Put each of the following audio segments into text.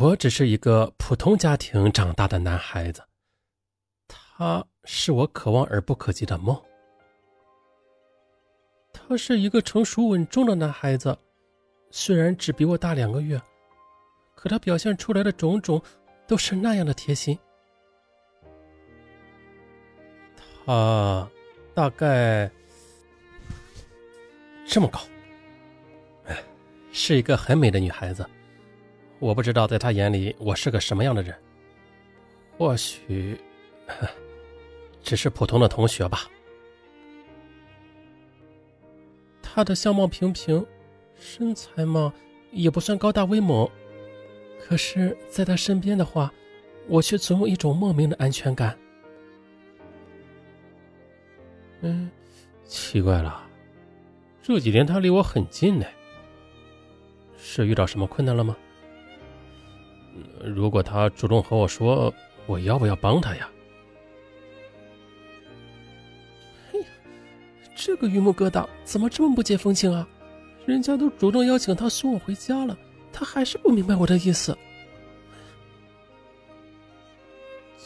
我只是一个普通家庭长大的男孩子，他是我可望而不可及的梦。他是一个成熟稳重的男孩子，虽然只比我大两个月，可他表现出来的种种都是那样的贴心。他大概这么高，哎，是一个很美的女孩子。我不知道在他眼里我是个什么样的人，或许只是普通的同学吧。他的相貌平平，身材嘛也不算高大威猛，可是在他身边的话，我却总有一种莫名的安全感。嗯，奇怪了，这几天他离我很近呢，是遇到什么困难了吗？如果他主动和我说，我要不要帮他呀？这个榆木疙瘩怎么这么不解风情啊？人家都主动邀请他送我回家了，他还是不明白我的意思。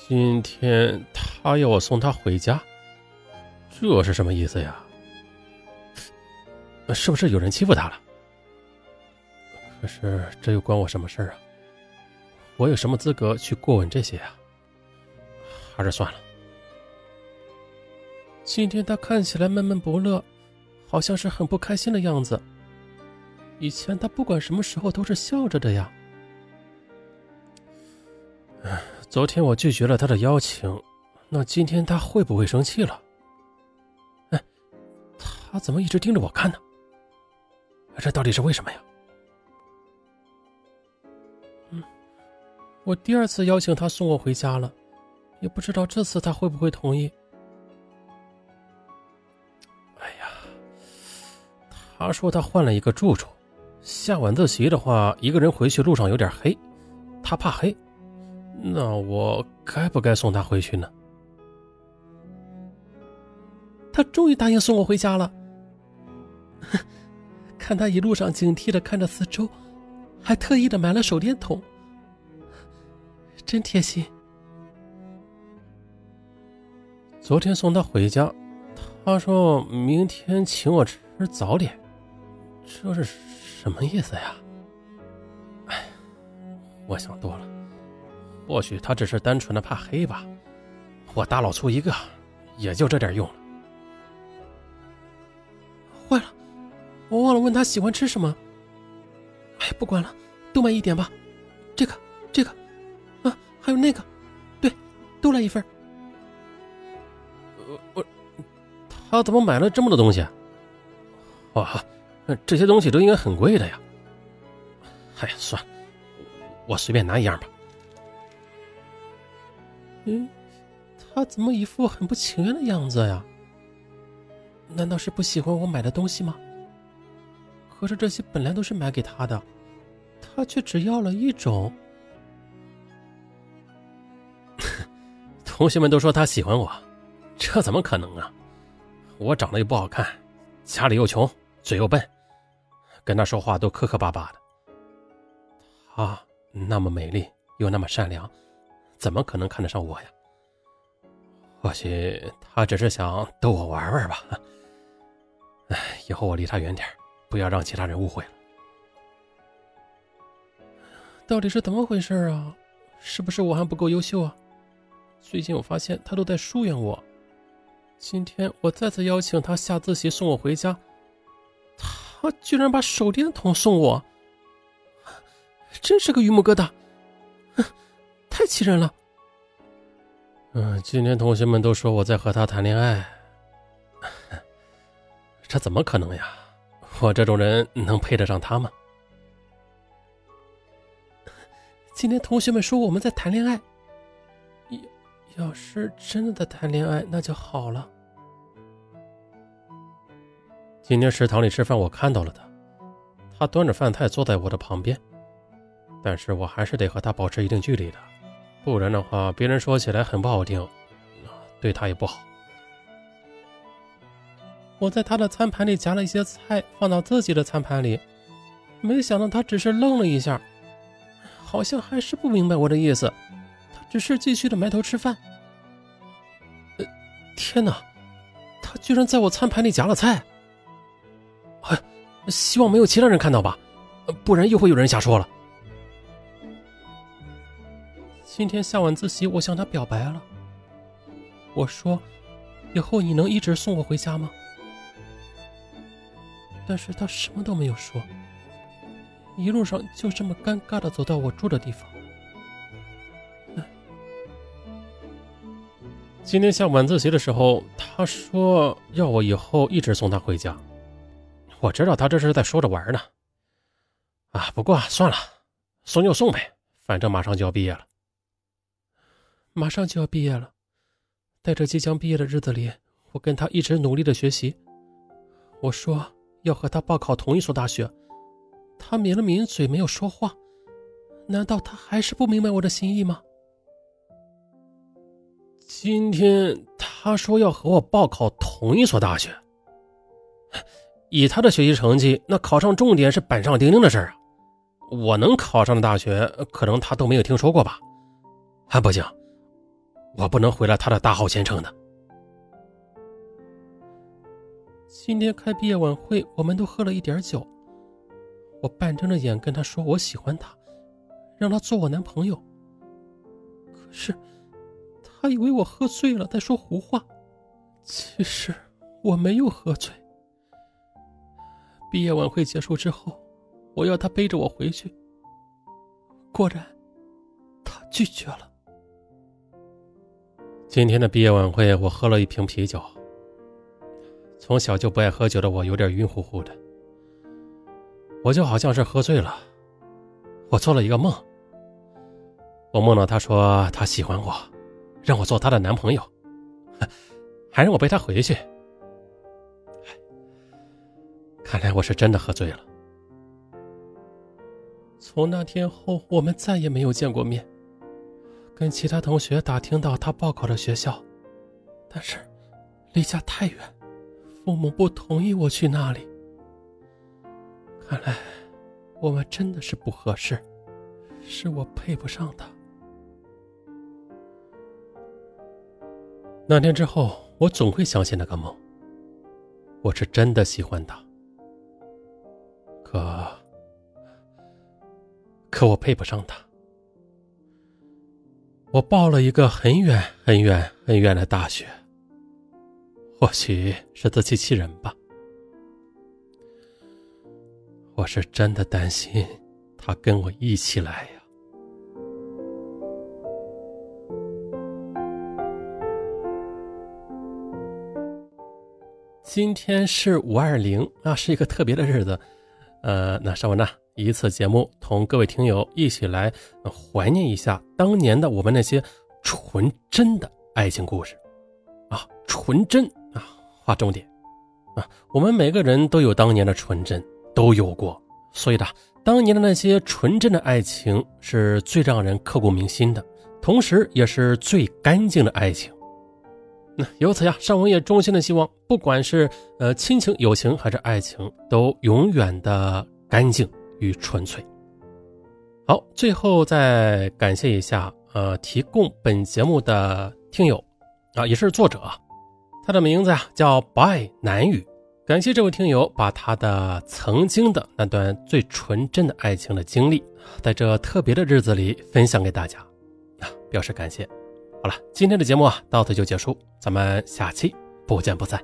今天他要我送他回家，这是什么意思呀？是不是有人欺负他了？可是这又关我什么事儿啊？我有什么资格去过问这些啊？还是算了。今天他看起来闷闷不乐，好像是很不开心的样子。以前他不管什么时候都是笑着的呀。昨天我拒绝了他的邀请，那今天他会不会生气了？哎，他怎么一直盯着我看呢？这到底是为什么呀？我第二次邀请他送我回家了，也不知道这次他会不会同意。哎呀他说他换了一个住处，下晚自习的话，一个人回去路上有点黑，他怕黑。那我该不该送他回去呢？他终于答应送我回家了。看他一路上警惕的看着四周，还特意的买了手电筒，真贴心。昨天送他回家，他说明天请我吃早点。这是什么意思呀？哎，我想多了，或许他只是单纯的怕黑吧。我大老粗一个，也就这点用了。坏了，我忘了问他喜欢吃什么。哎，不管了，都买一点吧。这个，这个，还有那个，对，都来一份。我，他怎么买了这么多东西？哇！这些东西都应该很贵的呀。哎呀，算了，我随便拿一样吧。嗯，他怎么一副很不情愿的样子呀？难道是不喜欢我买的东西吗？可是这些本来都是买给他的，他却只要了一种。同学们都说他喜欢我，这怎么可能啊？我长得又不好看，家里又穷，嘴又笨。跟他说话都磕磕巴巴的，她那么美丽又那么善良，怎么可能看得上我呀？或许她只是想逗我玩玩吧。哎，以后我离她远点，不要让其他人误会了。到底是怎么回事啊？是不是我还不够优秀啊？最近我发现他都在疏远我。今天我再次邀请他下自习送我回家。他居然把手电筒送我，真是个榆木疙瘩，太气人了。嗯，今天同学们都说我在和他谈恋爱，这怎么可能呀？我这种人能配得上他吗？今天同学们说我们在谈恋爱，要是真的在谈恋爱，那就好了。今天食堂里吃饭，我看到了他，他端着饭菜坐在我的旁边，但是我还是得和他保持一定距离的，不然的话，别人说起来很不好听，对他也不好。我在他的餐盘里夹了一些菜，放到自己的餐盘里，没想到他只是愣了一下，好像还是不明白我的意思，只是继续的埋头吃饭。呃，天哪，他居然在我餐盘里夹了菜！哎，希望没有其他人看到吧，不然又会有人瞎说了。今天下晚自习，我向他表白了。我说：“以后你能一直送我回家吗？”但是他什么都没有说，一路上就这么尴尬的走到我住的地方。今天下晚自习的时候，他说要我以后一直送他回家。我知道他这是在说着玩呢。啊，不过算了，送就送呗，反正马上就要毕业了。马上就要毕业了，在这即将毕业的日子里，我跟他一直努力的学习。我说。要和他报考同一所大学，他抿了抿嘴，没有说话。难道他还是不明白我的心意吗？今天他说要和我报考同一所大学，以他的学习成绩，那考上重点是板上钉钉的事儿啊。我能考上的大学，可能他都没有听说过吧？还不行，我不能毁了他的大好前程的。今天开毕业晚会，我们都喝了一点酒。我半睁着眼跟他说我喜欢他，让他做我男朋友。可是，他以为我喝醉了在说胡话。其实我没有喝醉。毕业晚会结束之后，我要他背着我回去。果然，他拒绝了。今天的毕业晚会，我喝了一瓶啤酒。从小就不爱喝酒的我有点晕乎乎的，我就好像是喝醉了。我做了一个梦，我梦到他说他喜欢我，让我做她的男朋友，还让我背她回去。看来我是真的喝醉了。从那天后，我们再也没有见过面。跟其他同学打听到他报考的学校，但是离家太远。父母不同意我去那里，看来我们真的是不合适，是我配不上他。那天之后，我总会想起那个梦。我是真的喜欢他，可可我配不上他。我报了一个很远很远很远的大学。或许是自欺欺人吧，我是真的担心他跟我一起来今天是五二零啊，是一个特别的日子，呃，那尚文呢，一次节目同各位听友一起来怀念一下当年的我们那些纯真的爱情故事啊，纯真啊。划重点，啊，我们每个人都有当年的纯真，都有过，所以呢，当年的那些纯真的爱情是最让人刻骨铭心的，同时也是最干净的爱情。那由此呀，尚文也衷心的希望，不管是呃亲情、友情还是爱情，都永远的干净与纯粹。好，最后再感谢一下呃提供本节目的听友啊，也是作者。他的名字呀叫不爱南语，感谢这位听友把他的曾经的那段最纯真的爱情的经历，在这特别的日子里分享给大家，啊，表示感谢。好了，今天的节目啊到此就结束，咱们下期不见不散。